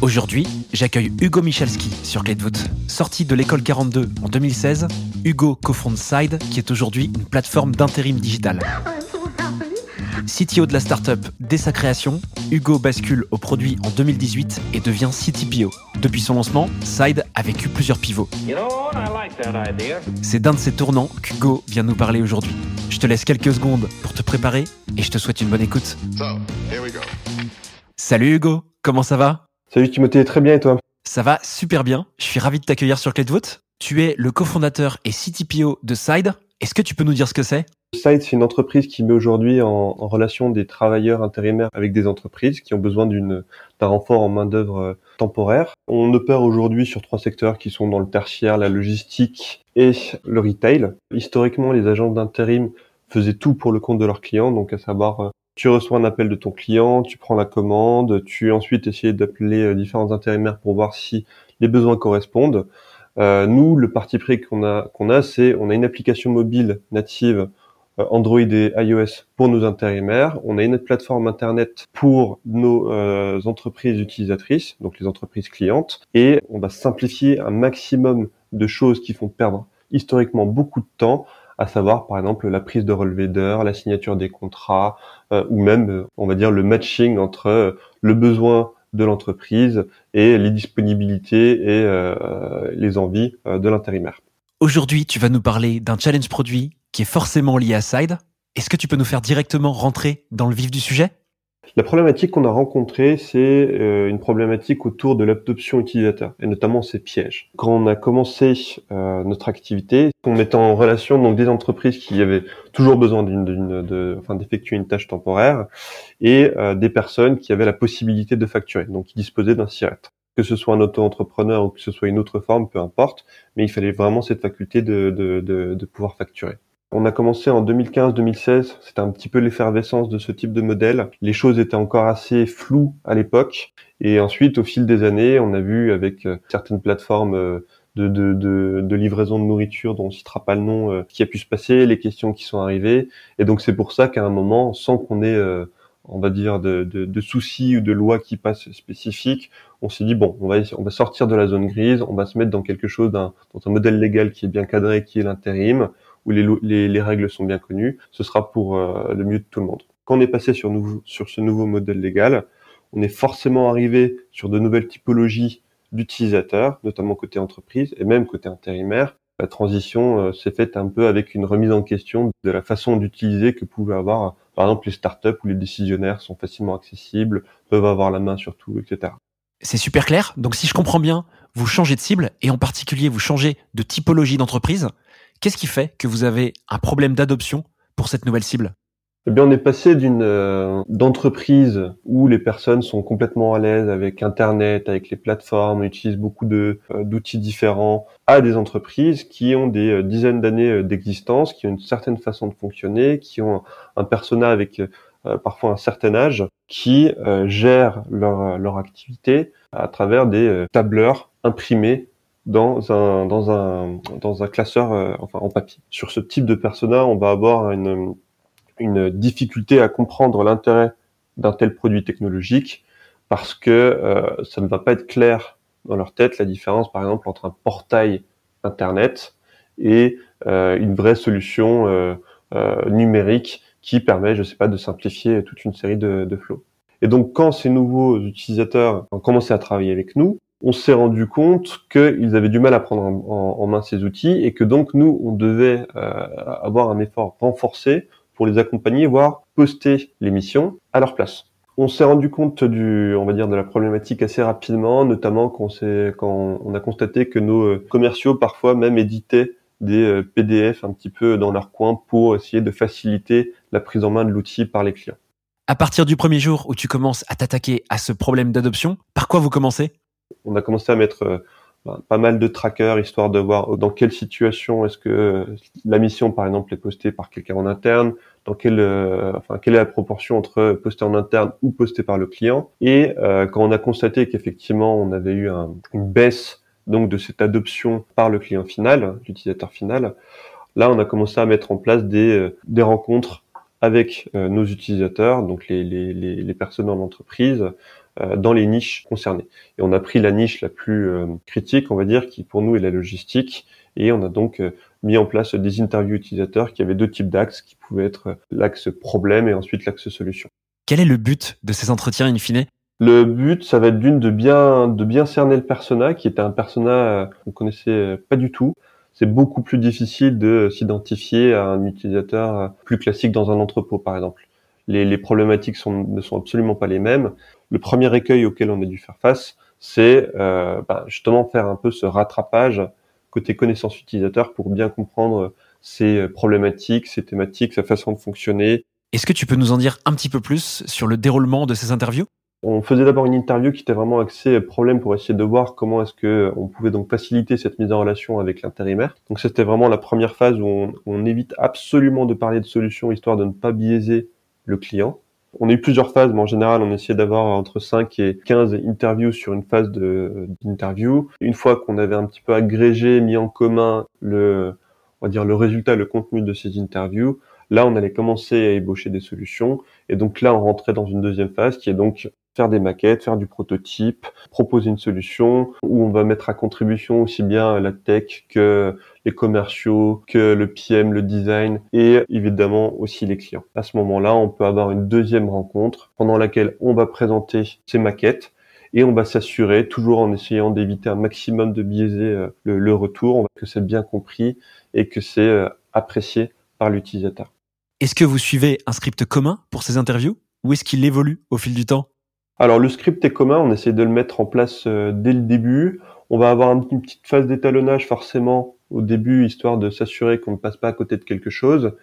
Aujourd'hui, j'accueille Hugo Michalski sur Clé de voûte. Sorti de l'école 42 en 2016, Hugo cofonde Side, qui est aujourd'hui une plateforme d'intérim digital. CTO de la startup dès sa création, Hugo bascule au produit en 2018 et devient CTPO. Depuis son lancement, Side a vécu plusieurs pivots. You know, I like that idea. C'est d'un de ces tournants qu'Hugo vient nous parler aujourd'hui. Je te laisse quelques secondes pour te préparer et je te souhaite une bonne écoute. So, here we go. Salut Hugo, comment ça va Salut Timothée, très bien et toi Ça va super bien. Je suis ravi de t'accueillir sur Clé de voûte. Tu es le cofondateur et CTPO de Side. Est-ce que tu peux nous dire ce que c'est? Site, c'est une entreprise qui met aujourd'hui en, en relation des travailleurs intérimaires avec des entreprises qui ont besoin d'une d'un renfort en main-d'œuvre euh, temporaire. On opère aujourd'hui sur trois secteurs qui sont dans le tertiaire, la logistique et le retail. Historiquement, les agences d'intérim faisaient tout pour le compte de leurs clients, donc à savoir euh, tu reçois un appel de ton client, tu prends la commande, tu ensuite essayes d'appeler euh, différents intérimaires pour voir si les besoins correspondent. Euh, nous, le parti pris qu'on a, qu'on a, c'est on a une application mobile native euh, Android et iOS pour nos intérimaires. On a une plateforme internet pour nos entreprises utilisatrices, donc les entreprises clientes, et on va simplifier un maximum de choses qui font perdre historiquement beaucoup de temps, à savoir par exemple la prise de relevé d'heures, la signature des contrats, euh, ou même, euh, on va dire, le matching entre euh, le besoin de l'entreprise et les disponibilités et les envies de l'intérimaire. Aujourd'hui, tu vas nous parler d'un challenge produit qui est forcément lié à Side. Est-ce que tu peux nous faire directement rentrer dans le vif du sujet? La problématique qu'on a rencontrée, c'est euh, une problématique autour de l'adoption utilisateur, et notamment ses pièges. Quand on a commencé euh, notre activité, on mettait en relation donc des entreprises qui avaient toujours besoin d'une, de, enfin, d'effectuer une tâche temporaire, et euh, des personnes qui avaient la possibilité de facturer, donc qui disposaient d'un SIRET. Que ce soit un auto-entrepreneur ou que ce soit une autre forme, peu importe, mais il fallait vraiment cette faculté de, de, de, de pouvoir facturer. On a commencé en 2015-2016, c'était un petit peu l'effervescence de ce type de modèle. Les choses étaient encore assez floues à l'époque. Et ensuite, au fil des années, on a vu avec euh, certaines plateformes euh, de, livraison de nourriture dont on citera pas le nom, euh, qui a pu se passer, les questions qui sont arrivées. Et donc c'est pour ça qu'à un moment, sans qu'on ait, on va dire, de, soucis ou de lois qui passent spécifiques, on s'est dit bon, on va sortir de la zone grise, on va se mettre dans quelque chose, dans un modèle légal qui est bien cadré, qui est l'intérim où les, règles sont bien connues, ce sera pour euh, le mieux de tout le monde. Quand on est passé sur, ce nouveau modèle légal, on est forcément arrivé sur de nouvelles typologies d'utilisateurs, notamment côté entreprise et même côté intérimaire. La transition euh, s'est faite un peu avec une remise en question de la façon d'utiliser que pouvaient avoir, par exemple, les startups où les décisionnaires sont facilement accessibles, peuvent avoir la main sur tout, etc. C'est super clair. Donc si je comprends bien, vous changez de cible et en particulier vous changez de typologie d'entreprise. Qu'est-ce qui fait que vous avez un problème d'adoption pour cette nouvelle cible? Eh bien, on est passé d'une euh, d'entreprise où les personnes sont complètement à l'aise avec Internet, avec les plateformes, utilisent beaucoup de euh, d'outils différents, à des entreprises qui ont des euh, dizaines d'années euh, d'existence, qui ont une certaine façon de fonctionner, qui ont un, un persona avec parfois un certain âge, qui gèrent leur leur activité à travers des tableurs imprimés dans un dans un dans un classeur euh, enfin en papier. Sur ce type de persona, on va avoir une une difficulté à comprendre l'intérêt d'un tel produit technologique parce que euh, ça ne va pas être clair dans leur tête la différence par exemple entre un portail internet et euh, une vraie solution euh, numérique qui permet, je sais pas, de simplifier toute une série de, de. Et donc quand ces nouveaux utilisateurs ont commencé à travailler avec nous, on s'est rendu compte qu'ils avaient du mal à prendre en, main ces outils et que donc nous, on devait euh, avoir un effort renforcé pour les accompagner, voire poster les missions à leur place. On s'est rendu compte du, on va dire, de la problématique assez rapidement, notamment quand, on quand on a constaté que nos euh, commerciaux parfois même éditaient des euh, PDF un petit peu dans leur coin pour essayer de faciliter la prise en main de l'outil par les clients. À partir du premier jour où tu commences à t'attaquer à ce problème d'adoption, par quoi vous commencez? On a commencé à mettre euh, ben, pas mal de trackers histoire de voir dans quelle situation est-ce que la mission par exemple est postée par quelqu'un en interne, dans quelle, enfin quelle est la proportion entre postée en interne ou postée par le client. Et quand on a constaté qu'effectivement on avait eu une baisse donc de cette adoption par le client final, l'utilisateur final, là on a commencé à mettre en place des, des rencontres avec euh, nos utilisateurs, donc les, les, les, personnes dans l'entreprise, euh, dans les niches concernées. Et on a pris la niche la plus euh, critique, on va dire, qui pour nous est la logistique, et on a donc mis en place des interviews utilisateurs qui avaient deux types d'axes, qui pouvaient être l'axe problème et ensuite l'axe solution. Quel est le but de ces entretiens in fine? Le but, ça va être d'une de bien de bien cerner le persona, qui était un persona qu'on connaissait pas du tout, c'est beaucoup plus difficile de s'identifier à un utilisateur plus classique dans un entrepôt, par exemple. Les, problématiques ne sont absolument pas les mêmes. Le premier écueil auquel on a dû faire face, c'est euh, bah, justement faire un peu ce rattrapage côté connaissance utilisateur pour bien comprendre ces problématiques, ces thématiques, sa façon de fonctionner. Est-ce que tu peux nous en dire un petit peu plus sur le déroulement de ces interviews? On faisait d'abord une interview qui était vraiment axée problème pour essayer de voir comment est-ce que on pouvait donc faciliter cette mise en relation avec l'intérimaire. Donc c'était vraiment la première phase où on, évite absolument de parler de solutions histoire de ne pas biaiser le client. On a eu plusieurs phases, mais en général, on essayait d'avoir entre 5 et 15 interviews sur une phase d'interview. Une fois qu'on avait un petit peu agrégé, mis en commun le, on va dire, le résultat, le contenu de ces interviews, là, on allait commencer à ébaucher des solutions. Et donc là, on rentrait dans une deuxième phase qui est donc faire des maquettes, faire du prototype, proposer une solution où on va mettre à contribution aussi bien la tech que les commerciaux, que le PM, le design et évidemment aussi les clients. À ce moment-là, on peut avoir une deuxième rencontre pendant laquelle on va présenter ces maquettes et on va s'assurer, toujours en essayant d'éviter un maximum de biaiser euh, le, retour, que c'est bien compris et que c'est euh, apprécié par l'utilisateur. Est-ce que vous suivez un script commun pour ces interviews ou est-ce qu'il évolue au fil du temps? Alors le script est commun, on essaie de le mettre en place euh, dès le début. On va avoir une petite phase d'étalonnage forcément au début, histoire de s'assurer qu'on ne passe pas à côté de quelque chose.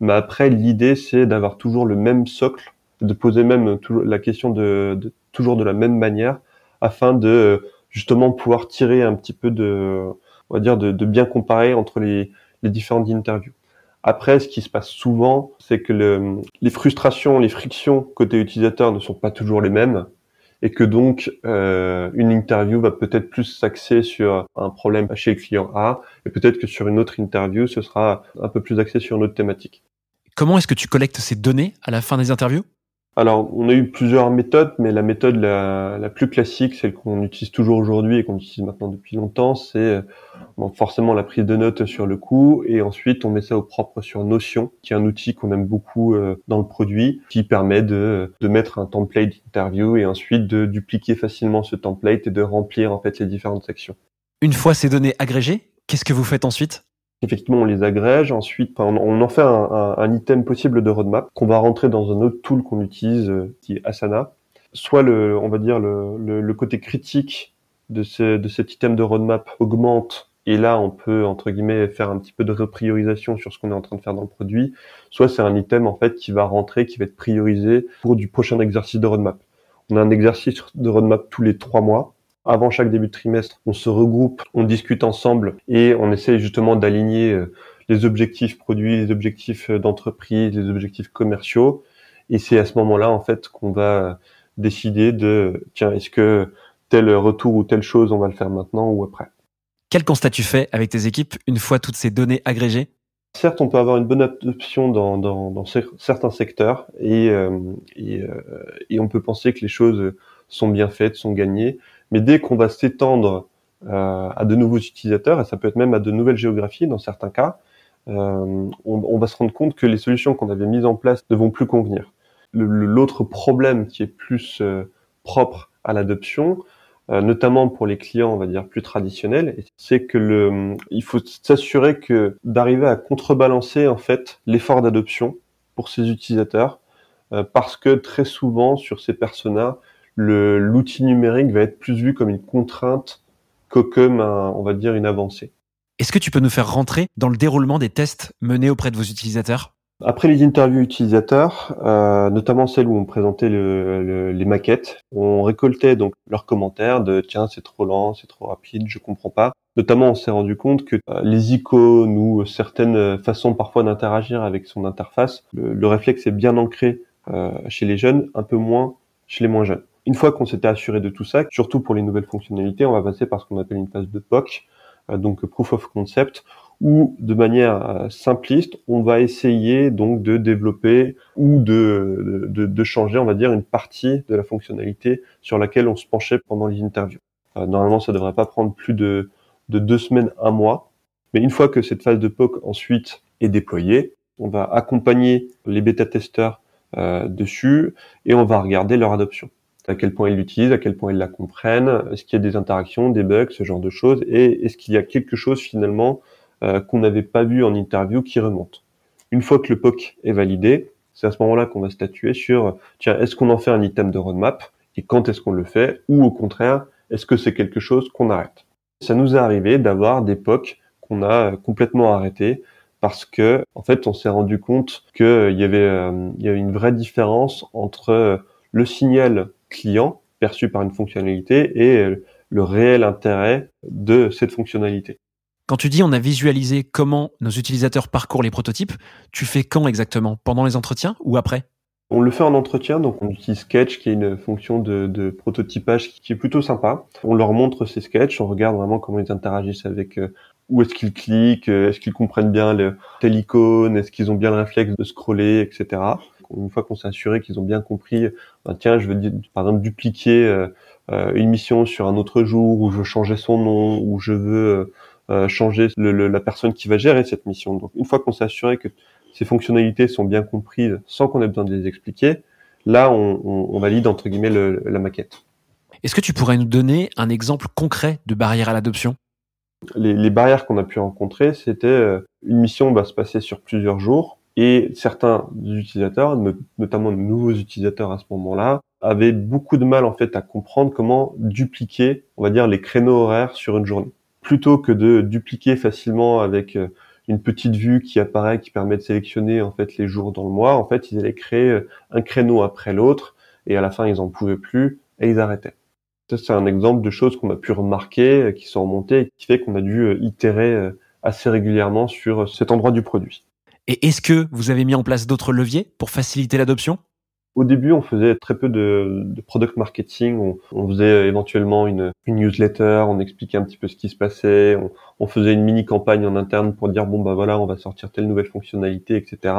Mais après, l'idée, c'est d'avoir toujours le même socle, de poser même la question de, toujours de la même manière, afin de justement pouvoir tirer un petit peu de, on va dire, de, bien comparer entre les, les différentes interviews. Après, ce qui se passe souvent, c'est que le, les frustrations, les frictions côté utilisateur ne sont pas toujours les mêmes et que donc euh, une interview va peut-être plus s'axer sur un problème chez le client A et peut-être que sur une autre interview, ce sera un peu plus axé sur une autre thématique. Comment est-ce que tu collectes ces données à la fin des interviews? Alors, on a eu plusieurs méthodes, mais la méthode la, plus classique, celle qu'on utilise toujours aujourd'hui et qu'on utilise maintenant depuis longtemps, c'est forcément la prise de notes sur le coup, et ensuite on met ça au propre sur Notion, qui est un outil qu'on aime beaucoup euh, dans le produit, qui permet de, de mettre un template d'interview et ensuite de dupliquer facilement ce template et de remplir en fait les différentes sections. Une fois ces données agrégées, qu'est-ce que vous faites ensuite? Effectivement, on les agrège. Ensuite, on en fait un, item possible de roadmap qu'on va rentrer dans un autre tool qu'on utilise, euh, qui est Asana. Soit le, on va dire le, côté critique de, de cet item de roadmap augmente et là, on peut, entre guillemets, faire un petit peu de repriorisation sur ce qu'on est en train de faire dans le produit. Soit c'est un item, en fait, qui va rentrer, qui va être priorisé pour du prochain exercice de roadmap. On a un exercice de roadmap tous les trois mois avant chaque début de trimestre, on se regroupe, on discute ensemble et on essaye justement d'aligner euh, les objectifs produits, les objectifs euh, d'entreprise, les objectifs commerciaux. Et c'est à ce moment-là, en fait, qu'on va décider de, tiens, est-ce que tel retour ou telle chose, on va le faire maintenant ou après. Quel constat tu fais avec tes équipes une fois toutes ces données agrégées? Certes, on peut avoir une bonne adoption dans, dans, dans certains secteurs et, euh, et, et, on peut penser que les choses sont bien faites, sont gagnées. Mais dès qu'on va s'étendre euh, à de nouveaux utilisateurs, et ça peut être même à de nouvelles géographies dans certains cas, euh, on, va se rendre compte que les solutions qu'on avait mises en place ne vont plus convenir. L'autre problème qui est plus euh, propre à l'adoption, notamment pour les clients, on va dire plus traditionnels, c'est que le, il faut s'assurer que d'arriver à contrebalancer en fait l'effort d'adoption pour ces utilisateurs, parce que très souvent sur ces personas, l'outil numérique va être plus vu comme une contrainte que comme, on va dire, une avancée. Est-ce que tu peux nous faire rentrer dans le déroulement des tests menés auprès de vos utilisateurs? Après les interviews utilisateurs, euh, notamment celles où on présentait les maquettes, on récoltait donc leurs commentaires de tiens c'est trop lent, c'est trop rapide, je comprends pas. Notamment on s'est rendu compte que euh, les icônes ou certaines façons parfois d'interagir avec son interface, le, réflexe est bien ancré euh, chez les jeunes, un peu moins chez les moins jeunes. Une fois qu'on s'était assuré de tout ça, surtout pour les nouvelles fonctionnalités, on va passer par ce qu'on appelle une phase de POC, donc Proof of Concept, où de manière euh, simpliste, on va essayer donc de développer ou de, de, changer, on va dire, une partie de la fonctionnalité sur laquelle on se penchait pendant les interviews. Euh, normalement, ça ne devrait pas prendre plus de, de deux semaines, un mois. Mais une fois que cette phase de POC ensuite est déployée, on va accompagner les bêta-testeurs euh, dessus et on va regarder leur adoption. À quel point ils l'utilisent, à quel point ils la comprennent, est-ce qu'il y a des interactions, des bugs, ce genre de choses, et est-ce qu'il y a quelque chose finalement euh, qu'on n'avait pas vu en interview qui remonte. Une fois que le POC est validé, c'est à ce moment-là qu'on va statuer sur, tiens, est-ce qu'on en fait un item de roadmap et quand est-ce qu'on le fait ou au contraire, est-ce que c'est quelque chose qu'on arrête Ça nous est arrivé d'avoir des POC qu'on a complètement arrêtés parce que en fait on s'est rendu compte qu'il y euh, y avait une vraie différence entre le signal client perçu par une fonctionnalité et le réel intérêt de cette fonctionnalité. Quand tu dis on a visualisé comment nos utilisateurs parcourent les prototypes, tu fais quand exactement? Pendant les entretiens ou après? On le fait en entretien, donc on utilise Sketch, qui est une fonction de, prototypage qui est plutôt sympa. On leur montre ces sketchs, on regarde vraiment comment ils interagissent avec euh, où est-ce qu'ils cliquent, euh, est-ce qu'ils comprennent bien le, telle icône, est-ce qu'ils ont bien le réflexe de scroller, etc. Une fois qu'on s'est assuré qu'ils ont bien compris, ben, tiens, je veux par exemple dupliquer euh, une mission sur un autre jour, ou je veux changer son nom, ou je veux euh, changer le, la personne qui va gérer cette mission. Donc une fois qu'on s'est assuré que ces fonctionnalités sont bien comprises sans qu'on ait besoin de les expliquer, là on, on, on valide entre guillemets le, la maquette. Est-ce que tu pourrais nous donner un exemple concret de barrière à l'adoption? Les, les, barrières qu'on a pu rencontrer, c'était euh, une mission va se passer sur plusieurs jours et certains utilisateurs, notamment de nouveaux utilisateurs à ce moment-là, avaient beaucoup de mal en fait à comprendre comment dupliquer, on va dire, les créneaux horaires sur une journée plutôt que de dupliquer facilement avec euh, une petite vue qui apparaît, qui permet de sélectionner en fait les jours dans le mois, en fait, ils allaient créer euh, un créneau après l'autre, et à la fin, ils en pouvaient plus, et ils arrêtaient. Ça, c'est un exemple de choses qu'on a pu remarquer, euh, qui sont remontées, et qui fait qu'on a dû itérer assez régulièrement sur cet endroit du produit. Et est-ce que vous avez mis en place d'autres leviers pour faciliter l'adoption? Au début, on faisait très peu de, product marketing. On, faisait éventuellement une, newsletter, on expliquait un petit peu ce qui se passait. On, faisait une mini campagne en interne pour dire bon bah voilà, on va sortir telle nouvelle fonctionnalité, etc.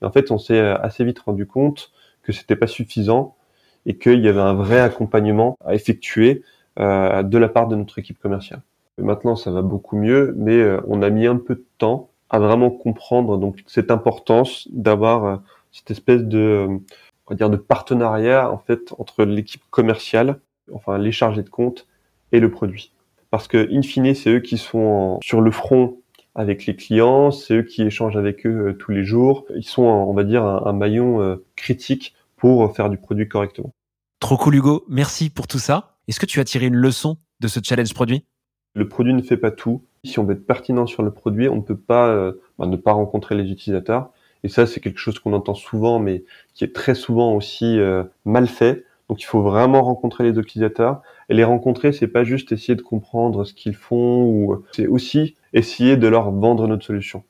Et en fait, on s'est assez vite rendu compte que c'était pas suffisant et qu'il y avait un vrai accompagnement à effectuer euh, de la part de notre équipe commerciale. maintenant, ça va beaucoup mieux, mais euh, on a mis un peu de temps à vraiment comprendre donc cette importance d'avoir euh, cette espèce de on va dire de partenariat en fait entre l'équipe commerciale, enfin les chargés de compte et le produit. Parce que in fine, c'est eux qui sont sur le front avec les clients, c'est eux qui échangent avec eux euh, tous les jours. Ils sont, on va dire, un, maillon euh, critique pour faire du produit correctement. Trop cool Hugo, merci pour tout ça. Est-ce que tu as tiré une leçon de ce challenge produit? Le produit ne fait pas tout. Si on veut être pertinent sur le produit, on ne peut pas euh, bah, ne pas rencontrer les utilisateurs. Et ça, c'est quelque chose qu'on entend souvent, mais qui est très souvent aussi euh, mal fait. Donc, il faut vraiment rencontrer les utilisateurs. Et les rencontrer, c'est pas juste essayer de comprendre ce qu'ils font, ou c'est aussi essayer de leur vendre notre solution.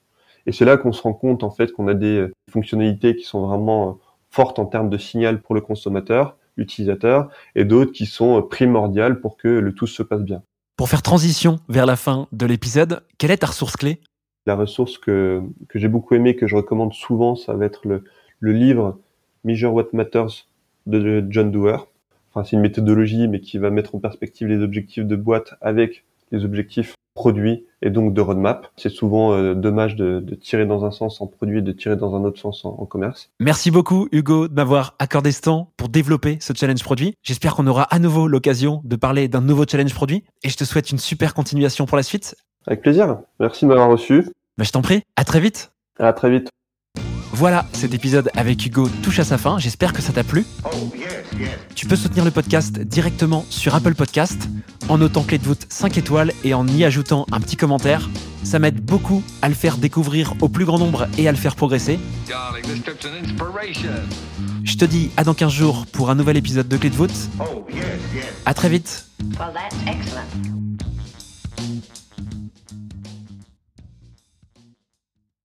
Et c'est là qu'on se rend compte en fait qu'on a des euh, fonctionnalités qui sont vraiment euh, fortes en termes de signal pour le consommateur, l'utilisateur, et d'autres qui sont primordiales pour que le tout se passe bien. Pour faire transition vers la fin de l'épisode, quelle est ta ressource clé? La ressource que, j'ai beaucoup aimé, que je recommande souvent, ça va être le, le livre Measure What Matters de John Doerr. Enfin, c'est une méthodologie, mais qui va mettre en perspective les objectifs de boîte avec les objectifs produits et donc de roadmap. C'est souvent euh, dommage de, de, tirer dans un sens en produit et de tirer dans un autre sens en, en commerce. Merci beaucoup Hugo de m'avoir accordé ce temps pour développer ce challenge produit. J'espère qu'on aura à nouveau l'occasion de parler d'un nouveau challenge produit et je te souhaite une super continuation pour la suite. Avec plaisir. Merci de m'avoir reçu. Bah, je t'en prie. À très vite. À très vite. Voilà, cet épisode avec Hugo touche à sa fin, j'espère que ça t'a plu. Oh, tu peux soutenir le podcast directement sur Apple Podcast en notant Clé de voûte 5 étoiles et en y ajoutant un petit commentaire. Ça m'aide beaucoup à le faire découvrir au plus grand nombre et à le faire progresser. Je te dis à dans 15 jours pour un nouvel épisode de Clé de voûte. Oh, À très vite.